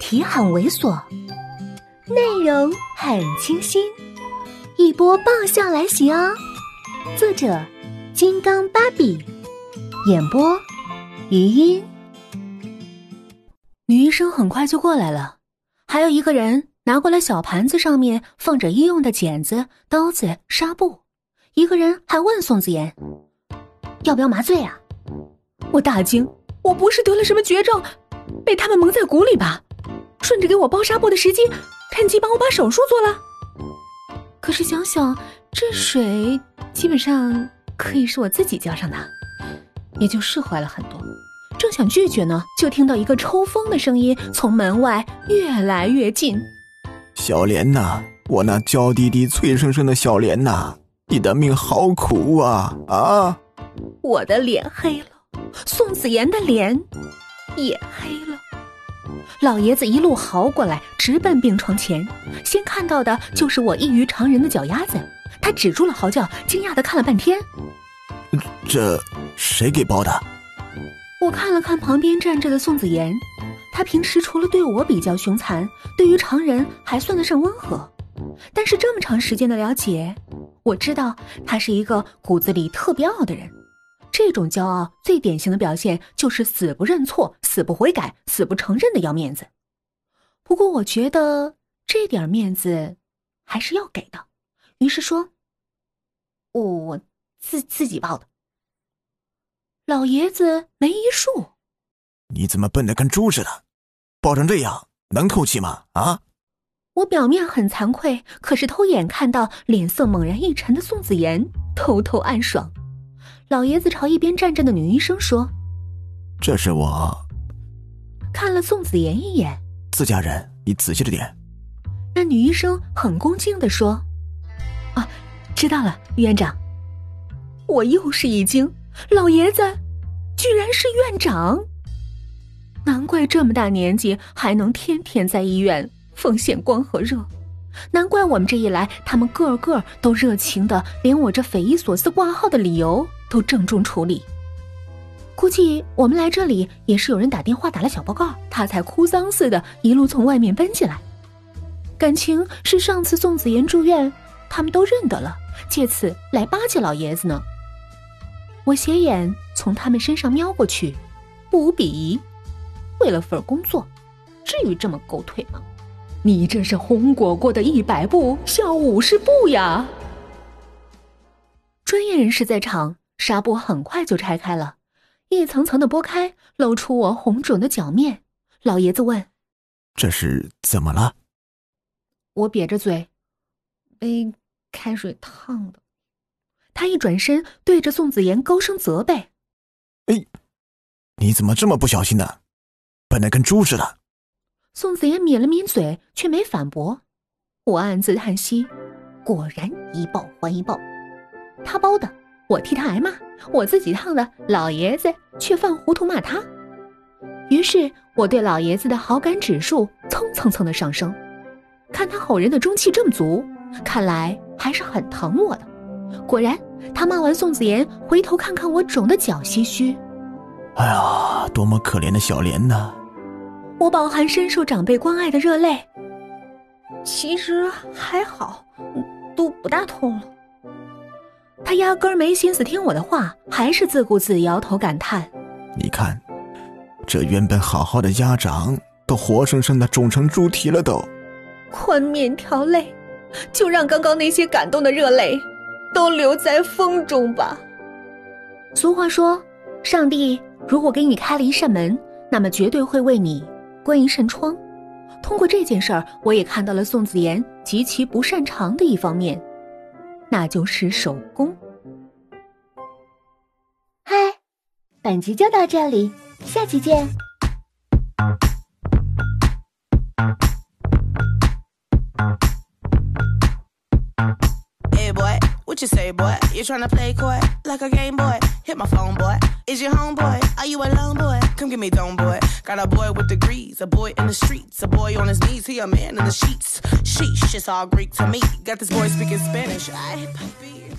题很猥琐，内容很清新，一波爆笑来袭哦！作者：金刚芭比，演播：余音。女医生很快就过来了，还有一个人拿过来小盘子，上面放着医用的剪子、刀子、纱布。一个人还问宋子妍：“要不要麻醉啊？”我大惊，我不是得了什么绝症，被他们蒙在鼓里吧？顺着给我包纱布的时机，趁机帮我把手术做了。可是想想，这水基本上可以是我自己浇上的，也就释怀了很多。正想拒绝呢，就听到一个抽风的声音从门外越来越近。小莲呐，我那娇滴滴、脆生生的小莲呐，你的命好苦啊啊！我的脸黑了，宋子妍的脸也黑了。老爷子一路嚎过来，直奔病床前，先看到的就是我异于常人的脚丫子。他止住了嚎叫，惊讶的看了半天。这谁给包的？我看了看旁边站着的宋子妍，他平时除了对我比较凶残，对于常人还算得上温和。但是这么长时间的了解，我知道他是一个骨子里特别傲的人。这种骄傲最典型的表现就是死不认错、死不悔改、死不承认的要面子。不过我觉得这点面子还是要给的，于是说：“我自自己报的。”老爷子没一数。你怎么笨的跟猪似的？抱成这样能透气吗？啊！我表面很惭愧，可是偷眼看到脸色猛然一沉的宋子妍，偷偷暗爽。老爷子朝一边站着的女医生说：“这是我。”看了宋子妍一眼，自家人，你仔细着点。那女医生很恭敬的说：“啊，知道了，院长。”我又是一惊，老爷子居然是院长，难怪这么大年纪还能天天在医院奉献光和热。难怪我们这一来，他们个个都热情的，连我这匪夷所思挂号的理由都郑重处理。估计我们来这里也是有人打电话打了小报告，他才哭丧似的，一路从外面奔进来。感情是上次宋子妍住院，他们都认得了，借此来巴结老爷子呢。我斜眼从他们身上瞄过去，不比，为了份工作，至于这么狗腿吗？你这是红果果的一百步笑五十步呀！专业人士在场，纱布很快就拆开了，一层层的剥开，露出我红肿的脚面。老爷子问：“这是怎么了？”我瘪着嘴：“被开水烫的。”他一转身，对着宋子妍高声责备：“哎，你怎么这么不小心呢？笨的跟猪似的！”宋子妍抿了抿嘴，却没反驳。我暗自叹息，果然一报还一报。他包的，我替他挨骂；我自己烫的，老爷子却犯糊涂骂他。于是我对老爷子的好感指数蹭蹭蹭的上升。看他吼人的中气这么足，看来还是很疼我的。果然，他骂完宋子妍，回头看看我肿的脚，唏嘘：“哎呀，多么可怜的小莲呐！”我饱含深受长辈关爱的热泪。其实还好，都不大痛了。他压根儿没心思听我的话，还是自顾自摇头感叹：“你看，这原本好好的鸭掌，都活生生的肿成猪蹄了。都宽面条泪，就让刚刚那些感动的热泪，都留在风中吧。俗话说，上帝如果给你开了一扇门，那么绝对会为你。关一扇窗，通过这件事儿，我也看到了宋子妍极其不擅长的一方面，那就是手工。嗨，本集就到这里，下期见。What you say, boy? You tryna play coy like a game boy? Hit my phone, boy. Is your homeboy? Are you alone, boy? Come give me dome, boy. Got a boy with degrees, a boy in the streets, a boy on his knees, he a man in the sheets. Sheesh, it's all Greek to me. Got this boy speaking Spanish. Ay, papi.